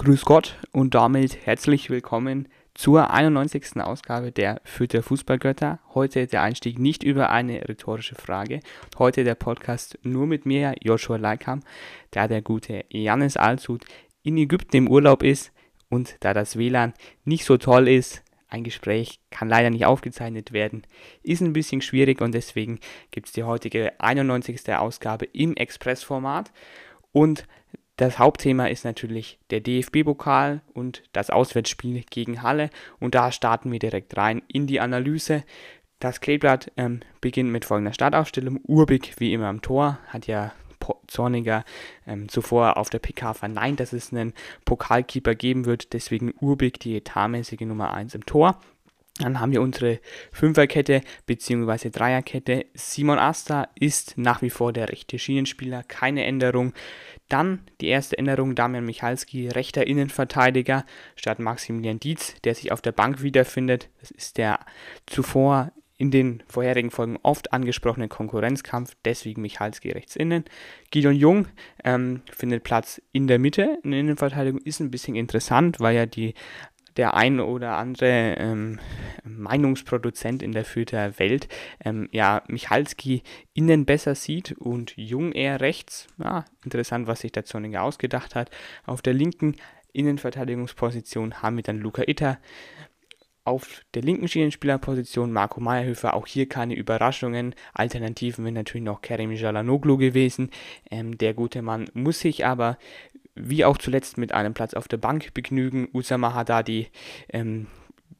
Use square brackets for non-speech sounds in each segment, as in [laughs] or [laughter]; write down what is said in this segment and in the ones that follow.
Grüß Gott und damit herzlich willkommen zur 91. Ausgabe der Fürther Fußballgötter. Heute der Einstieg nicht über eine rhetorische Frage. Heute der Podcast nur mit mir, Joshua Leikam, da der gute Janis Alshut in Ägypten im Urlaub ist und da das WLAN nicht so toll ist. Ein Gespräch kann leider nicht aufgezeichnet werden, ist ein bisschen schwierig und deswegen gibt es die heutige 91. Ausgabe im Expressformat. Und das Hauptthema ist natürlich der DFB-Pokal und das Auswärtsspiel gegen Halle. Und da starten wir direkt rein in die Analyse. Das Kleeblatt ähm, beginnt mit folgender Startaufstellung. Urbig wie immer am Tor, hat ja Zorniger ähm, zuvor auf der PK verneint, dass es einen Pokalkeeper geben wird. Deswegen Urbig die etatmäßige Nummer 1 im Tor. Dann haben wir unsere Fünferkette bzw. Dreierkette. Simon Asta ist nach wie vor der rechte Schienenspieler, keine Änderung. Dann die erste Änderung, Damian Michalski, rechter Innenverteidiger statt Maximilian Dietz, der sich auf der Bank wiederfindet. Das ist der zuvor in den vorherigen Folgen oft angesprochenen Konkurrenzkampf, deswegen Michalski rechts innen. Gideon Jung ähm, findet Platz in der Mitte. In der Innenverteidigung ist ein bisschen interessant, weil ja die der ein oder andere ähm, Meinungsproduzent in der Fürther Welt ähm, ja Michalski innen besser sieht und Jung eher rechts. Ja, interessant, was sich der Zorniger ausgedacht hat. Auf der linken Innenverteidigungsposition haben wir dann Luca Itter. Auf der linken Schienenspielerposition Marco Meyerhöfer, auch hier keine Überraschungen. Alternativen wären natürlich noch Kerem Jalanoglu gewesen. Ähm, der gute Mann muss sich aber wie auch zuletzt mit einem Platz auf der Bank begnügen. Usama Haddadi ähm,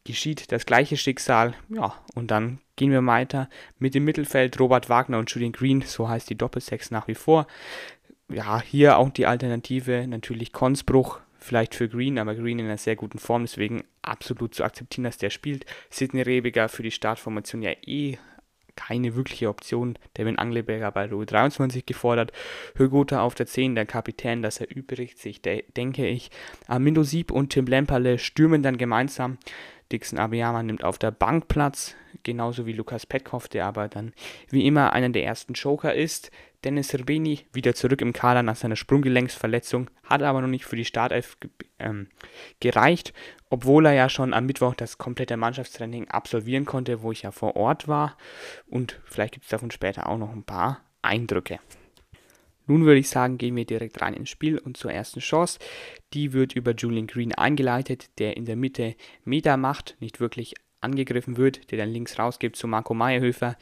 geschieht das gleiche Schicksal. Ja, und dann gehen wir weiter mit dem Mittelfeld. Robert Wagner und Julian Green, so heißt die Doppelsex nach wie vor. Ja, hier auch die Alternative, natürlich Konsbruch, vielleicht für Green, aber Green in einer sehr guten Form, deswegen absolut zu akzeptieren, dass der spielt. Sidney Rebiger für die Startformation ja eh keine wirkliche Option. Devin Angleberger bei Rue 23 gefordert. Högota auf der 10, der Kapitän, das erübrigt sich, de denke ich. Armindo Sieb und Tim Lemperle stürmen dann gemeinsam. Dixon Abiyama nimmt auf der Bank Platz, genauso wie Lukas Petkoff, der aber dann wie immer einer der ersten Joker ist. Dennis Serbeni wieder zurück im Kader nach seiner Sprunggelenksverletzung, hat aber noch nicht für die Startelf ähm, gereicht, obwohl er ja schon am Mittwoch das komplette Mannschaftstraining absolvieren konnte, wo ich ja vor Ort war. Und vielleicht gibt es davon später auch noch ein paar Eindrücke. Nun würde ich sagen, gehen wir direkt rein ins Spiel und zur ersten Chance. Die wird über Julian Green eingeleitet, der in der Mitte Meter macht, nicht wirklich angegriffen wird, der dann links rausgibt zu Marco Meyerhöfer.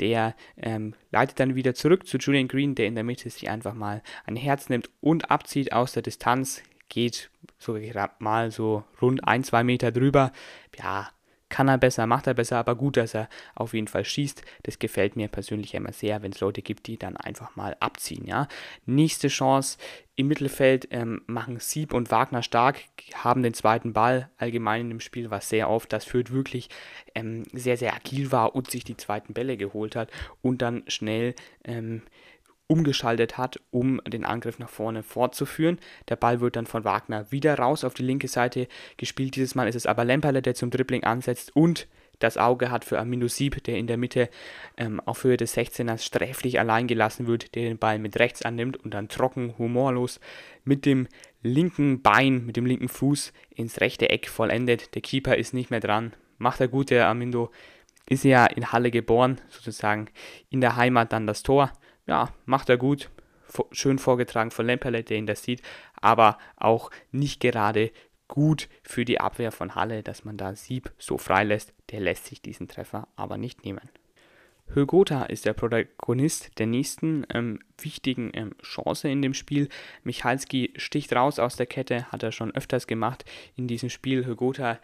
Der ähm, leitet dann wieder zurück zu Julian Green, der in der Mitte sich einfach mal ein Herz nimmt und abzieht aus der Distanz. Geht so gerade mal so rund ein, zwei Meter drüber. Ja, kann er besser, macht er besser, aber gut, dass er auf jeden Fall schießt. Das gefällt mir persönlich immer sehr, wenn es Leute gibt, die dann einfach mal abziehen. Ja. Nächste Chance im Mittelfeld ähm, machen Sieb und Wagner stark, haben den zweiten Ball allgemein in dem Spiel, was sehr oft, das führt wirklich ähm, sehr, sehr agil war und sich die zweiten Bälle geholt hat und dann schnell ähm, umgeschaltet hat, um den Angriff nach vorne fortzuführen. Der Ball wird dann von Wagner wieder raus auf die linke Seite gespielt. Dieses Mal ist es aber Lemperle, der zum Dribbling ansetzt und das Auge hat für Amino Sieb, der in der Mitte ähm, auf Höhe des 16ers sträflich allein gelassen wird, der den Ball mit rechts annimmt und dann trocken, humorlos mit dem linken Bein, mit dem linken Fuß ins rechte Eck vollendet. Der Keeper ist nicht mehr dran. Macht er gut, der Amindo ist ja in Halle geboren, sozusagen in der Heimat dann das Tor ja, macht er gut. Schön vorgetragen von Lemperle, der ihn das sieht, aber auch nicht gerade gut für die Abwehr von Halle, dass man da Sieb so freilässt. Der lässt sich diesen Treffer aber nicht nehmen. Högota ist der Protagonist der nächsten ähm, wichtigen ähm, Chance in dem Spiel. Michalski sticht raus aus der Kette, hat er schon öfters gemacht in diesem Spiel. Högota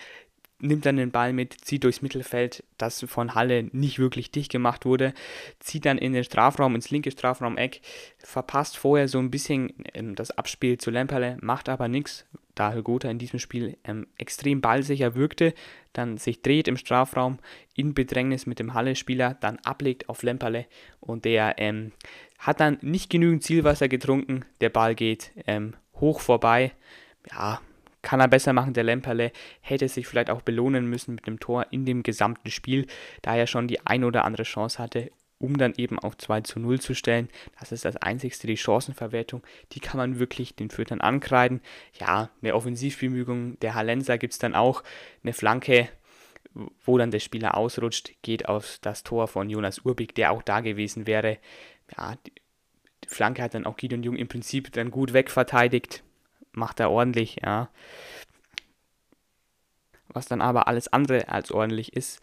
nimmt dann den Ball mit, zieht durchs Mittelfeld, das von Halle nicht wirklich dicht gemacht wurde, zieht dann in den Strafraum, ins linke Strafraum-Eck, verpasst vorher so ein bisschen ähm, das Abspiel zu Lemperle, macht aber nichts, da Hugota in diesem Spiel ähm, extrem ballsicher wirkte, dann sich dreht im Strafraum in Bedrängnis mit dem Halle-Spieler, dann ablegt auf Lemperle und der ähm, hat dann nicht genügend Zielwasser getrunken, der Ball geht ähm, hoch vorbei, ja, kann er besser machen. Der Lemperle hätte sich vielleicht auch belohnen müssen mit dem Tor in dem gesamten Spiel, da er schon die ein oder andere Chance hatte um dann eben auf 2 zu 0 zu stellen. Das ist das einzigste, die Chancenverwertung, die kann man wirklich den Fürtern ankreiden. Ja, eine Offensivbemühung der Hallenser gibt es dann auch, eine Flanke, wo dann der Spieler ausrutscht, geht auf das Tor von Jonas Urbig, der auch da gewesen wäre. Ja, die, die Flanke hat dann auch Gideon Jung im Prinzip dann gut wegverteidigt, macht er ordentlich, ja. Was dann aber alles andere als ordentlich ist,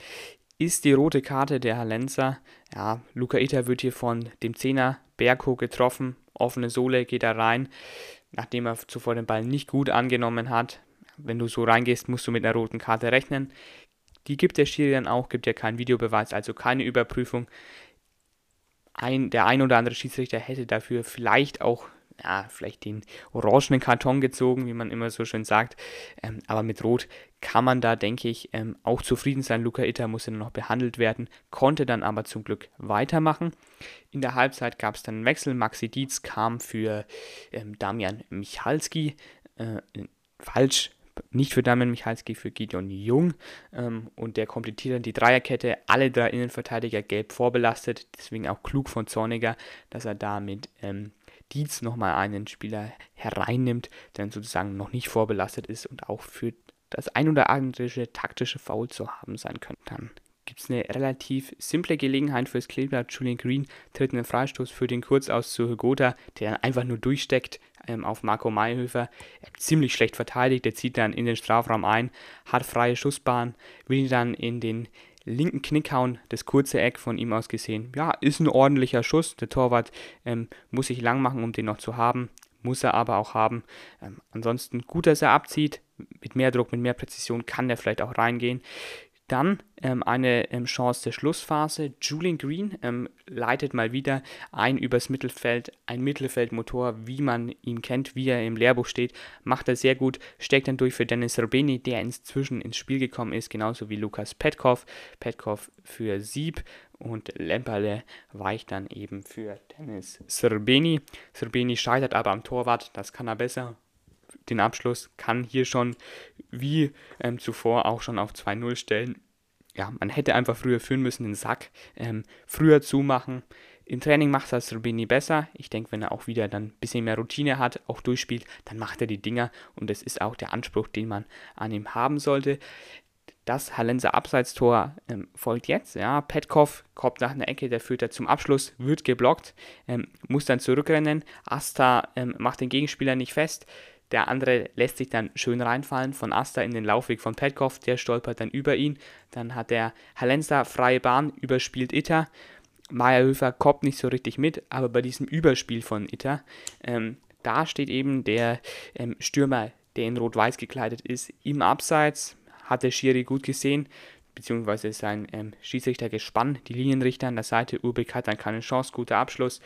ist die rote Karte der Hallenser. Ja, Luca Itter wird hier von dem Zehner Bergho getroffen. Offene Sohle geht er rein, nachdem er zuvor den Ball nicht gut angenommen hat. Wenn du so reingehst, musst du mit einer roten Karte rechnen. Die gibt der Schiri dann auch, gibt ja keinen Videobeweis, also keine Überprüfung. Ein, der ein oder andere Schiedsrichter hätte dafür vielleicht auch ja, vielleicht den orangenen Karton gezogen, wie man immer so schön sagt. Ähm, aber mit Rot kann man da, denke ich, ähm, auch zufrieden sein. Luca Itter musste noch behandelt werden, konnte dann aber zum Glück weitermachen. In der Halbzeit gab es dann einen Wechsel. Maxi Dietz kam für ähm, Damian Michalski. Äh, falsch, nicht für Damian Michalski, für Gideon Jung. Ähm, und der komplettiert dann die Dreierkette. Alle drei Innenverteidiger gelb vorbelastet. Deswegen auch klug von Zorniger, dass er da mit ähm, Dietz nochmal einen Spieler hereinnimmt, der sozusagen noch nicht vorbelastet ist und auch für das ein oder andere taktische Foul zu haben sein könnte. Dann gibt es eine relativ simple Gelegenheit fürs Kleeblatt. Julian Green tritt einen Freistoß für den Kurzaus zu Hygota, der einfach nur durchsteckt ähm, auf Marco Mayhöfer. ziemlich schlecht verteidigt, der zieht dann in den Strafraum ein, hat freie Schussbahn, will ihn dann in den linken Knickhauen, das kurze Eck von ihm aus gesehen. Ja, ist ein ordentlicher Schuss. Der Torwart ähm, muss sich lang machen, um den noch zu haben. Muss er aber auch haben. Ähm, ansonsten gut, dass er abzieht. Mit mehr Druck, mit mehr Präzision kann der vielleicht auch reingehen. Dann ähm, eine ähm, Chance der Schlussphase. Julian Green ähm, leitet mal wieder ein übers Mittelfeld, ein Mittelfeldmotor, wie man ihn kennt, wie er im Lehrbuch steht. Macht er sehr gut, steckt dann durch für Dennis Rubini, der inzwischen ins Spiel gekommen ist, genauso wie Lukas Petkov. Petkov für Sieb und Lemperle weicht dann eben für Dennis Srbeni. Srbeni scheitert aber am Torwart, das kann er besser den Abschluss, kann hier schon wie ähm, zuvor auch schon auf 2-0 stellen. Ja, man hätte einfach früher führen müssen, den Sack ähm, früher zumachen. Im Training macht das Rubini besser. Ich denke, wenn er auch wieder dann ein bisschen mehr Routine hat, auch durchspielt, dann macht er die Dinger und das ist auch der Anspruch, den man an ihm haben sollte. Das Hallenser Abseitstor ähm, folgt jetzt. Ja, Petkov kommt nach einer Ecke, der führt er zum Abschluss, wird geblockt, ähm, muss dann zurückrennen. Asta ähm, macht den Gegenspieler nicht fest. Der andere lässt sich dann schön reinfallen von Asta in den Laufweg von Petkov, der stolpert dann über ihn. Dann hat der Hallenser freie Bahn, überspielt Itter. Meyerhöfer kommt nicht so richtig mit, aber bei diesem Überspiel von Itter, ähm, da steht eben der ähm, Stürmer, der in Rot-Weiß gekleidet ist, im Abseits. Hat der Schiri gut gesehen, beziehungsweise sein ähm, Schiedsrichtergespann, die Linienrichter an der Seite. Urbeck hat dann keine Chance, guter Abschluss.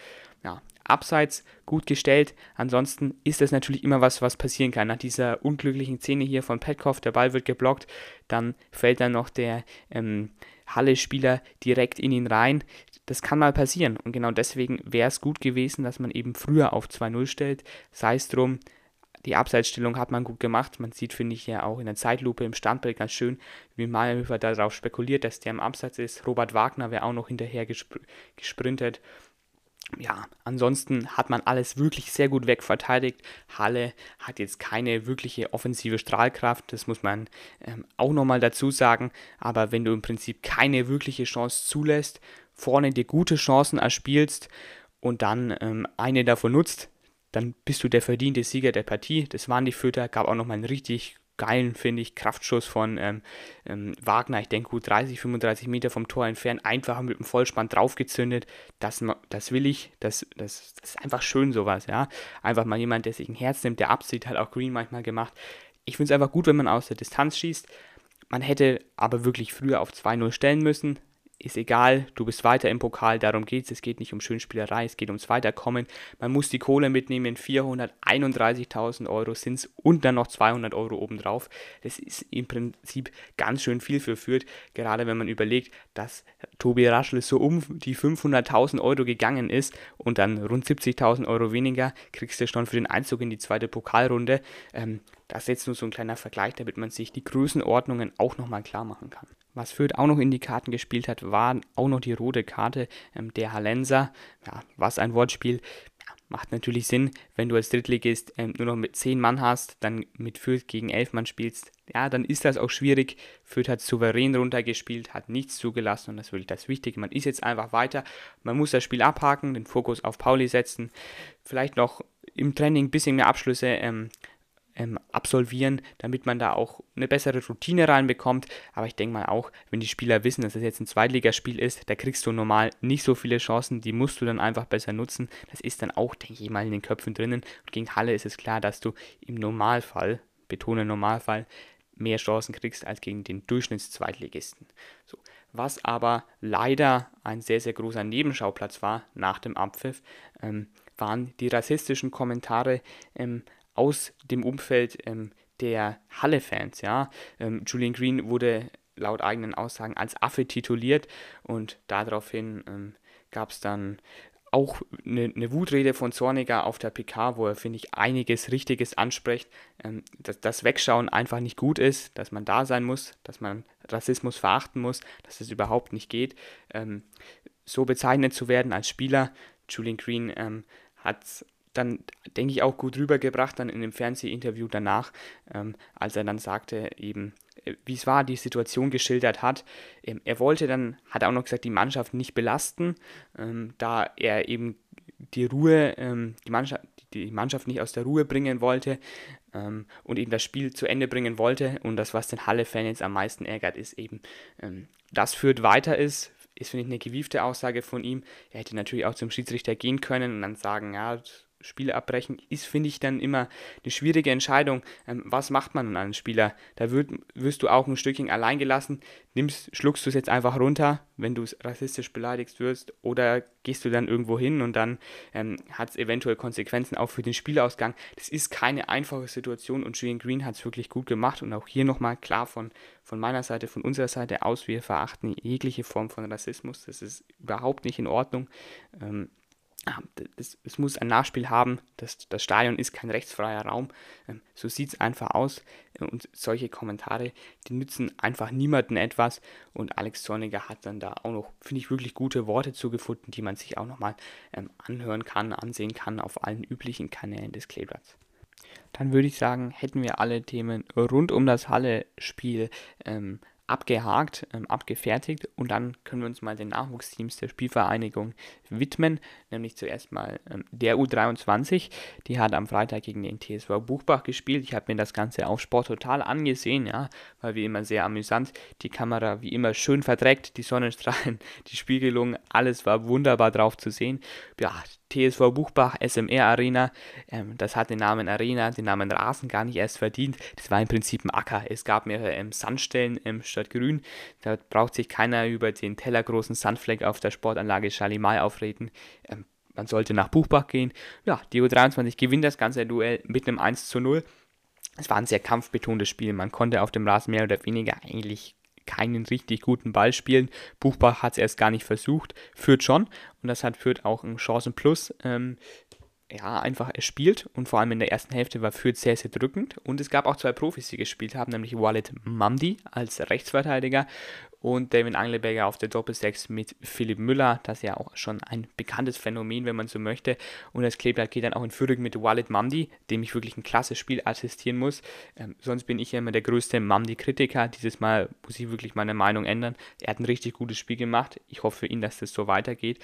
Ja, abseits gut gestellt. Ansonsten ist das natürlich immer was, was passieren kann. Nach dieser unglücklichen Szene hier von Petkov, der Ball wird geblockt, dann fällt dann noch der ähm, Halle-Spieler direkt in ihn rein. Das kann mal passieren und genau deswegen wäre es gut gewesen, dass man eben früher auf 2-0 stellt. Sei es drum, die Abseitsstellung hat man gut gemacht. Man sieht, finde ich, ja auch in der Zeitlupe im Standbild ganz schön, wie Malhöfer darauf spekuliert, dass der im Abseits ist. Robert Wagner wäre auch noch hinterher gespr gesprintet ja, ansonsten hat man alles wirklich sehr gut wegverteidigt. Halle hat jetzt keine wirkliche offensive Strahlkraft, das muss man ähm, auch nochmal dazu sagen. Aber wenn du im Prinzip keine wirkliche Chance zulässt, vorne dir gute Chancen erspielst und dann ähm, eine davon nutzt, dann bist du der verdiente Sieger der Partie. Das waren die Fütter, gab auch nochmal einen richtig geilen, finde ich, Kraftschuss von ähm, ähm, Wagner. Ich denke, gut 30, 35 Meter vom Tor entfernt, einfach mit dem Vollspann draufgezündet. Das, das will ich. Das, das, das ist einfach schön, sowas, ja. Einfach mal jemand, der sich ein Herz nimmt, der absieht, hat auch Green manchmal gemacht. Ich finde es einfach gut, wenn man aus der Distanz schießt. Man hätte aber wirklich früher auf 2-0 stellen müssen ist egal, du bist weiter im Pokal, darum geht es. Es geht nicht um Schönspielerei, es geht ums Weiterkommen. Man muss die Kohle mitnehmen, 431.000 Euro sind es und dann noch 200 Euro obendrauf. Das ist im Prinzip ganz schön viel für Fürth, gerade wenn man überlegt, dass Tobi Raschel so um die 500.000 Euro gegangen ist und dann rund 70.000 Euro weniger kriegst du schon für den Einzug in die zweite Pokalrunde. Ähm, das ist jetzt nur so ein kleiner Vergleich, damit man sich die Größenordnungen auch nochmal klar machen kann. Was Fürth auch noch in die Karten gespielt hat, war auch noch die rote Karte ähm, der Hallenser. Ja, was ein Wortspiel. Macht natürlich Sinn, wenn du als Drittligist ähm, nur noch mit 10 Mann hast, dann mit Fürth gegen 11 Mann spielst. Ja, dann ist das auch schwierig. Fürth hat souverän runtergespielt, hat nichts zugelassen und das ist wirklich das Wichtige. Man ist jetzt einfach weiter. Man muss das Spiel abhaken, den Fokus auf Pauli setzen. Vielleicht noch im Training ein bisschen mehr Abschlüsse ähm, ähm, absolvieren, damit man da auch eine bessere Routine reinbekommt. Aber ich denke mal auch, wenn die Spieler wissen, dass es das jetzt ein Zweitligaspiel ist, da kriegst du normal nicht so viele Chancen, die musst du dann einfach besser nutzen. Das ist dann auch, denke ich mal, in den Köpfen drinnen. Und gegen Halle ist es klar, dass du im Normalfall, betone Normalfall, mehr Chancen kriegst als gegen den Durchschnittszweitligisten. So. Was aber leider ein sehr, sehr großer Nebenschauplatz war nach dem Abpfiff, ähm, waren die rassistischen Kommentare ähm, aus dem Umfeld ähm, der Halle-Fans. Ja? Ähm, Julian Green wurde laut eigenen Aussagen als Affe tituliert und daraufhin ähm, gab es dann auch eine, eine, Wutrede von Zorniger auf der PK, wo er, finde ich, einiges Richtiges anspricht, ähm, dass das Wegschauen einfach nicht gut ist, dass man da sein muss, dass man Rassismus verachten muss, dass es überhaupt nicht geht. Ähm, so bezeichnet zu werden als Spieler, Julian Green ähm, hat dann, denke ich, auch gut rübergebracht dann in dem Fernsehinterview danach, ähm, als er dann sagte, eben, äh, wie es war, die Situation geschildert hat. Ähm, er wollte dann, hat er auch noch gesagt, die Mannschaft nicht belasten, ähm, da er eben die Ruhe, ähm, die, Mannschaft, die Mannschaft nicht aus der Ruhe bringen wollte ähm, und eben das Spiel zu Ende bringen wollte. Und das, was den Halle-Fan jetzt am meisten ärgert, ist eben, ähm, dass Fürth weiter ist, ist, finde ich, eine gewiefte Aussage von ihm. Er hätte natürlich auch zum Schiedsrichter gehen können und dann sagen, ja, Spiele abbrechen, ist, finde ich, dann immer eine schwierige Entscheidung. Ähm, was macht man an einem Spieler? Da würd, wirst du auch ein Stückchen allein gelassen. Nimmst, schluckst du es jetzt einfach runter, wenn du rassistisch beleidigt wirst, oder gehst du dann irgendwo hin und dann ähm, hat es eventuell Konsequenzen auch für den Spielausgang. Das ist keine einfache Situation und Julian Green hat es wirklich gut gemacht und auch hier nochmal klar von, von meiner Seite, von unserer Seite aus, wir verachten jegliche Form von Rassismus. Das ist überhaupt nicht in Ordnung. Ähm, es, es, muss ein Nachspiel haben. Das, das Stadion ist kein rechtsfreier Raum. Ähm, so sieht es einfach aus. Und solche Kommentare, die nützen einfach niemandem etwas. Und Alex Zorniger hat dann da auch noch, finde ich, wirklich gute Worte zugefunden, die man sich auch nochmal ähm, anhören kann, ansehen kann auf allen üblichen Kanälen des Kleeblatts. Dann würde ich sagen, hätten wir alle Themen rund um das Halle-Spiel ähm, abgehakt, ähm, abgefertigt und dann können wir uns mal den Nachwuchsteams der Spielvereinigung widmen, nämlich zuerst mal ähm, der U23, die hat am Freitag gegen den TSV Buchbach gespielt. Ich habe mir das Ganze auf Sport total angesehen, ja, war wie immer sehr amüsant. Die Kamera wie immer schön verdreckt, die Sonnenstrahlen, [laughs] die Spiegelung, alles war wunderbar drauf zu sehen. Ja, TSV Buchbach SMR Arena. Ähm, das hat den Namen Arena, den Namen Rasen gar nicht erst verdient. Das war im Prinzip ein Acker. Es gab mehrere ähm, Sandstellen ähm, statt Grün. Da braucht sich keiner über den tellergroßen Sandfleck auf der Sportanlage Schalimal aufreden. Ähm, man sollte nach Buchbach gehen. Ja, die U23 gewinnt das ganze Duell mit einem 1 zu 0. Es war ein sehr kampfbetontes Spiel. Man konnte auf dem Rasen mehr oder weniger eigentlich keinen richtig guten Ball spielen. Buchbach hat es erst gar nicht versucht, führt schon und das hat Fürth auch ein Chancenplus. Ähm, ja, einfach erspielt und vor allem in der ersten Hälfte war Fürth sehr, sehr drückend. Und es gab auch zwei Profis, die gespielt haben, nämlich Walid Mamdi als Rechtsverteidiger und David Angleberger auf der Doppelsechs mit Philipp Müller, das ist ja auch schon ein bekanntes Phänomen, wenn man so möchte. Und das Kleeblatt geht dann auch in Führung mit Walid Mamdi, dem ich wirklich ein klasse Spiel assistieren muss. Ähm, sonst bin ich ja immer der größte Mamdi-Kritiker. Dieses Mal muss ich wirklich meine Meinung ändern. Er hat ein richtig gutes Spiel gemacht. Ich hoffe für ihn, dass das so weitergeht.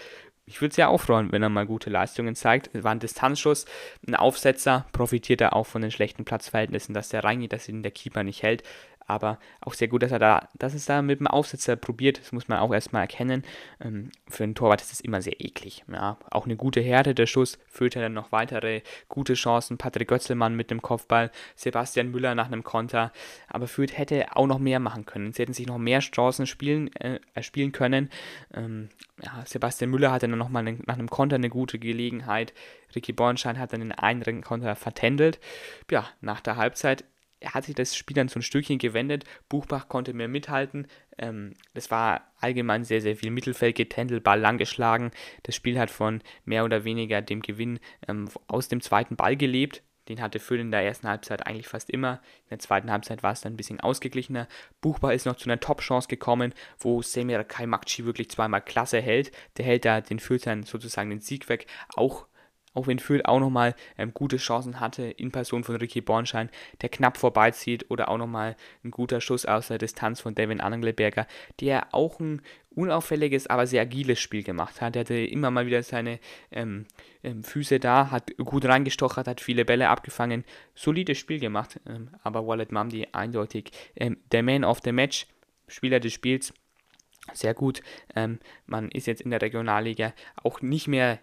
Ich würde es ja auch freuen, wenn er mal gute Leistungen zeigt. Es war ein Distanzschuss, ein Aufsetzer, profitiert er auch von den schlechten Platzverhältnissen, dass der reingeht, dass ihn der Keeper nicht hält aber auch sehr gut, dass er da, dass es da mit dem Aufsetzer probiert, das muss man auch erstmal erkennen. Ähm, für einen Torwart ist es immer sehr eklig. Ja. Auch eine gute Härte, der Schuss führt dann noch weitere gute Chancen. Patrick Götzelmann mit dem Kopfball, Sebastian Müller nach einem Konter, aber Fürth hätte auch noch mehr machen können. Sie hätten sich noch mehr Chancen spielen, äh, spielen können. Ähm, ja, Sebastian Müller hatte dann nochmal nach einem Konter eine gute Gelegenheit. Ricky Bornstein hat dann den einen Konter vertändelt. Ja, nach der Halbzeit er hat sich das Spiel dann so ein Stückchen gewendet. Buchbach konnte mehr mithalten. Ähm, das war allgemein sehr, sehr viel Mittelfeld getändelt, Ball langgeschlagen. Das Spiel hat von mehr oder weniger dem Gewinn ähm, aus dem zweiten Ball gelebt. Den hatte Fürth in der ersten Halbzeit eigentlich fast immer. In der zweiten Halbzeit war es dann ein bisschen ausgeglichener. Buchbar ist noch zu einer Top-Chance gekommen, wo Semir Kaimakci wirklich zweimal klasse hält. Der hält da den Fürthern sozusagen den Sieg weg. Auch auch wenn Fürth auch nochmal ähm, gute Chancen hatte in Person von Ricky Bornschein, der knapp vorbeizieht oder auch nochmal ein guter Schuss aus der Distanz von Devin Angelberger, der auch ein unauffälliges, aber sehr agiles Spiel gemacht hat. Er hatte immer mal wieder seine ähm, ähm, Füße da, hat gut reingestochert, hat viele Bälle abgefangen, solides Spiel gemacht, ähm, aber Wallet Mamdi eindeutig ähm, der Man of the Match, Spieler des Spiels, sehr gut. Ähm, man ist jetzt in der Regionalliga auch nicht mehr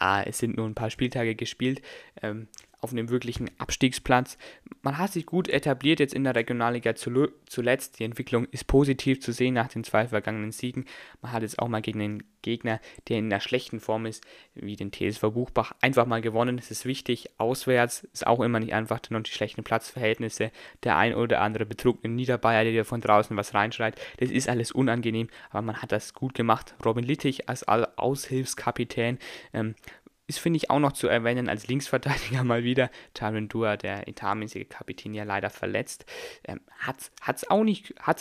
ja, es sind nur ein paar Spieltage gespielt, ähm, auf einem wirklichen Abstiegsplatz. Man hat sich gut etabliert jetzt in der Regionalliga zuletzt. Die Entwicklung ist positiv zu sehen nach den zwei vergangenen Siegen. Man hat jetzt auch mal gegen einen Gegner, der in einer schlechten Form ist, wie den TSV Buchbach, einfach mal gewonnen. Das ist wichtig. Auswärts ist auch immer nicht einfach, dann noch die schlechten Platzverhältnisse. Der ein oder andere betrugne Niederbayer, der von draußen was reinschreit. Das ist alles unangenehm, aber man hat das gut gemacht. Robin Littich als Aushilfskapitän ähm, ist, finde ich, auch noch zu erwähnen als Linksverteidiger [laughs] mal wieder. Tyron Dua, der etatmäßige Kapitän, ja leider verletzt. Ähm, hat es auch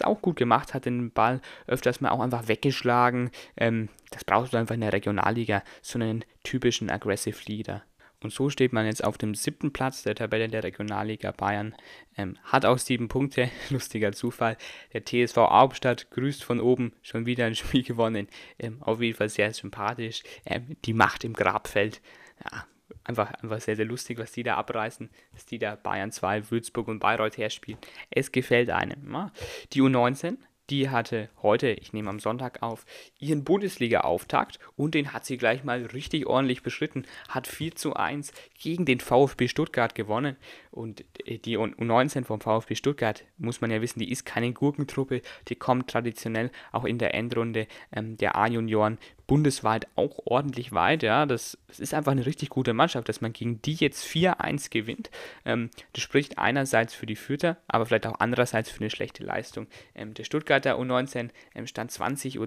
auch gut gemacht, hat den Ball öfters mal auch einfach weggeschlagen. Ähm, das brauchst du einfach in der Regionalliga, so einen typischen Aggressive Leader. Und so steht man jetzt auf dem siebten Platz der Tabelle der Regionalliga Bayern. Ähm, hat auch sieben Punkte, [laughs] lustiger Zufall. Der TSV Hauptstadt grüßt von oben, schon wieder ein [laughs] Spiel gewonnen. Ähm, auf jeden Fall sehr sympathisch. Ähm, die Macht im Grabfeld. Ja, einfach, einfach sehr, sehr lustig, was die da abreißen, dass die da Bayern 2, Würzburg und Bayreuth herspielen. Es gefällt einem. Ja. Die U19 die hatte heute, ich nehme am Sonntag auf, ihren Bundesliga-Auftakt und den hat sie gleich mal richtig ordentlich beschritten. Hat 4 zu 1 gegen den VfB Stuttgart gewonnen. Und die U19 vom VfB Stuttgart, muss man ja wissen, die ist keine Gurkentruppe. Die kommt traditionell auch in der Endrunde ähm, der A-Junioren bundesweit auch ordentlich weit. Ja, das, das, ist einfach eine richtig gute Mannschaft, dass man gegen die jetzt 4-1 gewinnt. Ähm, das spricht einerseits für die Fürther, aber vielleicht auch andererseits für eine schlechte Leistung. Ähm, der Stuttgarter U19 ähm, stand 20.30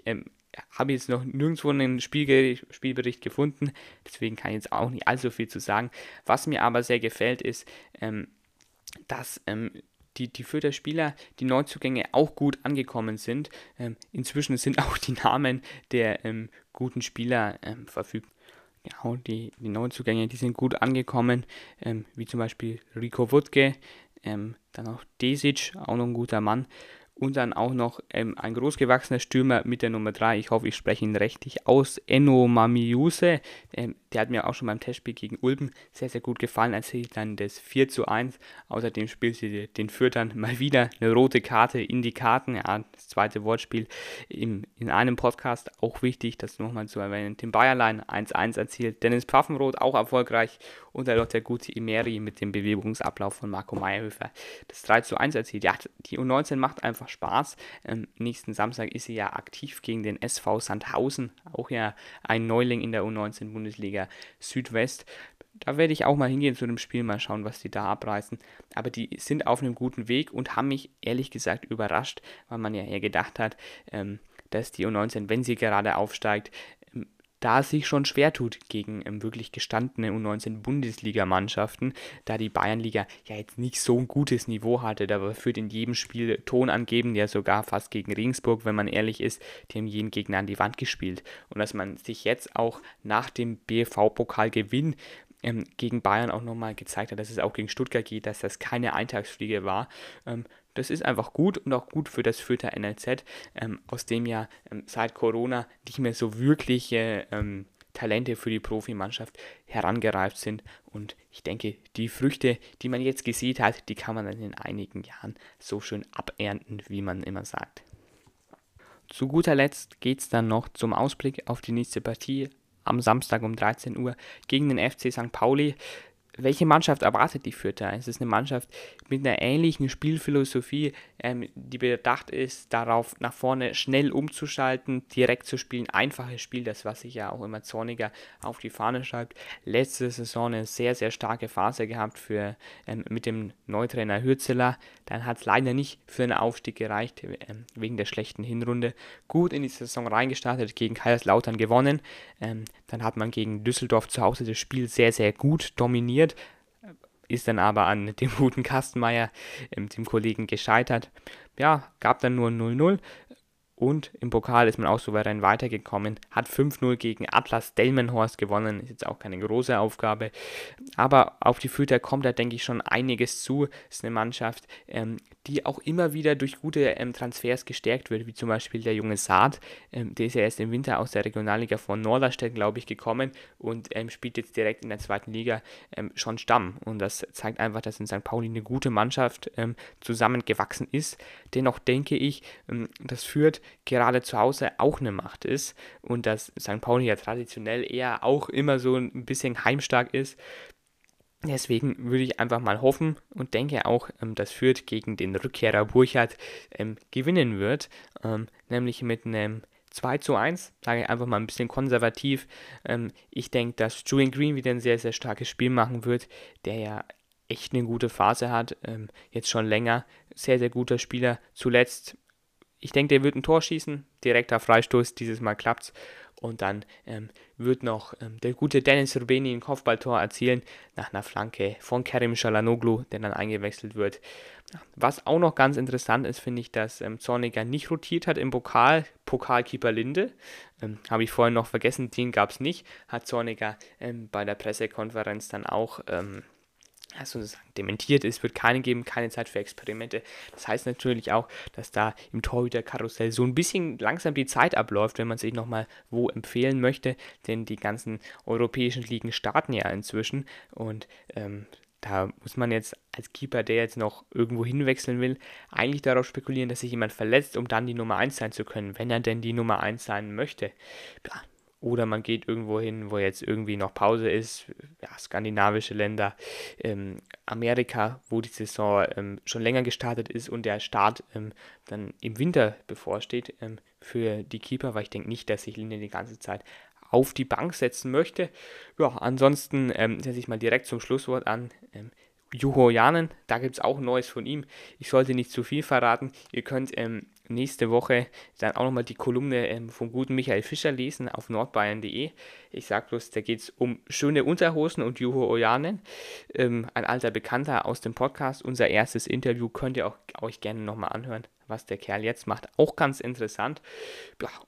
Uhr. Ähm, habe jetzt noch nirgendwo einen Spielge Spielbericht gefunden, deswegen kann ich jetzt auch nicht allzu viel zu sagen. Was mir aber sehr gefällt, ist, ähm, dass ähm, die, die Fürther Spieler, die Neuzugänge auch gut angekommen sind. Ähm, inzwischen sind [laughs] auch die Namen der ähm, guten Spieler ähm, verfügt. Genau, die, die Neuzugänge, die sind gut angekommen, ähm, wie zum Beispiel Rico Wutke, ähm, dann auch Desic, auch noch ein guter Mann und dann auch noch ähm, ein großgewachsener Stürmer mit der Nummer 3, ich hoffe, ich spreche ihn richtig aus, Enno Mamiuse, der hat mir auch schon beim Testspiel gegen Ulben sehr, sehr gut gefallen, als sie dann das 4 zu 1, außerdem spielt sie den Fürtern mal wieder eine rote Karte in die Karten, ja, das zweite Wortspiel im, in einem Podcast, auch wichtig, das nochmal zu erwähnen, Tim Bayerlein 1-1 erzielt, Dennis Pfaffenroth auch erfolgreich. Und dann noch der gute Imeri mit dem Bewegungsablauf von Marco Meyerhöfer das 3 zu 1 erzielt, ja, die U19 macht einfach Spaß. Ähm, nächsten Samstag ist sie ja aktiv gegen den SV Sandhausen, auch ja ein Neuling in der U19 Bundesliga Südwest. Da werde ich auch mal hingehen zu dem Spiel, mal schauen, was die da abreißen. Aber die sind auf einem guten Weg und haben mich ehrlich gesagt überrascht, weil man ja eher gedacht hat, ähm, dass die U19, wenn sie gerade aufsteigt, da es sich schon schwer tut gegen ähm, wirklich gestandene U19-Bundesliga-Mannschaften, da die Bayernliga ja jetzt nicht so ein gutes Niveau hatte. Da führt in jedem Spiel Ton angeben, ja sogar fast gegen Regensburg, wenn man ehrlich ist, die haben jeden Gegner an die Wand gespielt. Und dass man sich jetzt auch nach dem BFV-Pokalgewinn ähm, gegen Bayern auch nochmal gezeigt hat, dass es auch gegen Stuttgart geht, dass das keine Eintagsfliege war. Ähm, das ist einfach gut und auch gut für das Fürther NLZ, ähm, aus dem ja ähm, seit Corona nicht mehr so wirkliche ähm, Talente für die Profimannschaft herangereift sind. Und ich denke, die Früchte, die man jetzt gesehen hat, die kann man dann in einigen Jahren so schön abernten, wie man immer sagt. Zu guter Letzt geht es dann noch zum Ausblick auf die nächste Partie am Samstag um 13 Uhr gegen den FC St. Pauli welche Mannschaft erwartet die Fürther? Es ist eine Mannschaft mit einer ähnlichen Spielphilosophie, ähm, die bedacht ist, darauf nach vorne schnell umzuschalten, direkt zu spielen, einfaches Spiel, das was sich ja auch immer Zorniger auf die Fahne schreibt. Letzte Saison eine sehr, sehr starke Phase gehabt für, ähm, mit dem Neutrainer Hürzeler. Dann hat es leider nicht für einen Aufstieg gereicht, ähm, wegen der schlechten Hinrunde. Gut in die Saison reingestartet, gegen Kaiserslautern gewonnen. Ähm, dann hat man gegen Düsseldorf zu Hause das Spiel sehr, sehr gut dominiert ist dann aber an [laughs] dem guten Kastenmeier, ähm, dem Kollegen, gescheitert. Ja, gab dann nur 0-0. Und im Pokal ist man auch souverän weitergekommen, hat 5-0 gegen Atlas Delmenhorst gewonnen, ist jetzt auch keine große Aufgabe. Aber auf die Fürther kommt da, denke ich, schon einiges zu. Ist eine Mannschaft, ähm, die auch immer wieder durch gute ähm, Transfers gestärkt wird, wie zum Beispiel der junge Saad. Ähm, der ist ja erst im Winter aus der Regionalliga von Norderstedt, glaube ich, gekommen und ähm, spielt jetzt direkt in der zweiten Liga ähm, schon Stamm. Und das zeigt einfach, dass in St. Pauli eine gute Mannschaft ähm, zusammengewachsen ist. Dennoch denke ich, das führt gerade zu Hause auch eine Macht ist und dass St. Pauli ja traditionell eher auch immer so ein bisschen heimstark ist. Deswegen würde ich einfach mal hoffen und denke auch, ähm, dass Fürth gegen den Rückkehrer Burchardt ähm, gewinnen wird, ähm, nämlich mit einem 2 zu 1, sage ich einfach mal ein bisschen konservativ. Ich denke, dass Julian Green wieder ein sehr, sehr starkes Spiel machen wird, der ja echt eine gute Phase hat, jetzt schon länger. Sehr, sehr guter Spieler. Zuletzt ich denke, der wird ein Tor schießen, direkter Freistoß, dieses Mal klappt's. Und dann ähm, wird noch ähm, der gute Dennis Rubeni ein Kopfballtor erzielen nach einer Flanke von Kerim Shalanoglu, der dann eingewechselt wird. Was auch noch ganz interessant ist, finde ich, dass ähm, Zorniger nicht rotiert hat im Pokal. Pokalkeeper Linde, ähm, habe ich vorhin noch vergessen, den gab es nicht. Hat Zorniger ähm, bei der Pressekonferenz dann auch ähm, sozusagen dementiert ist, wird keine geben, keine Zeit für Experimente. Das heißt natürlich auch, dass da im Torhüterkarussell so ein bisschen langsam die Zeit abläuft, wenn man sich nochmal wo empfehlen möchte, denn die ganzen europäischen Ligen starten ja inzwischen und ähm, da muss man jetzt als Keeper, der jetzt noch irgendwo hinwechseln will, eigentlich darauf spekulieren, dass sich jemand verletzt, um dann die Nummer 1 sein zu können, wenn er denn die Nummer 1 sein möchte. Ja, oder man geht irgendwo hin, wo jetzt irgendwie noch Pause ist, ja, skandinavische Länder, ähm, Amerika, wo die Saison ähm, schon länger gestartet ist und der Start ähm, dann im Winter bevorsteht ähm, für die Keeper, weil ich denke nicht, dass sich Linie die ganze Zeit auf die Bank setzen möchte. Ja, ansonsten ähm, setze ich mal direkt zum Schlusswort an. Juho Janen, da gibt es auch Neues von ihm. Ich sollte nicht zu viel verraten. Ihr könnt ähm, nächste Woche dann auch nochmal die Kolumne ähm, vom guten Michael Fischer lesen auf nordbayern.de. Ich sage bloß, da geht es um schöne Unterhosen und Juho Ojanen, ähm, ein alter Bekannter aus dem Podcast. Unser erstes Interview könnt ihr auch, euch gerne nochmal anhören was der Kerl jetzt macht. Auch ganz interessant.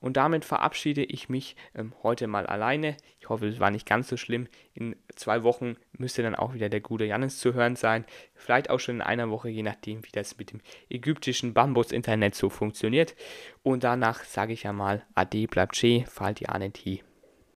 Und damit verabschiede ich mich ähm, heute mal alleine. Ich hoffe, es war nicht ganz so schlimm. In zwei Wochen müsste dann auch wieder der gute Jannis zu hören sein. Vielleicht auch schon in einer Woche, je nachdem, wie das mit dem ägyptischen Bambus-Internet so funktioniert. Und danach sage ich ja mal, Ade bleibt schee, fahlt die Anetie.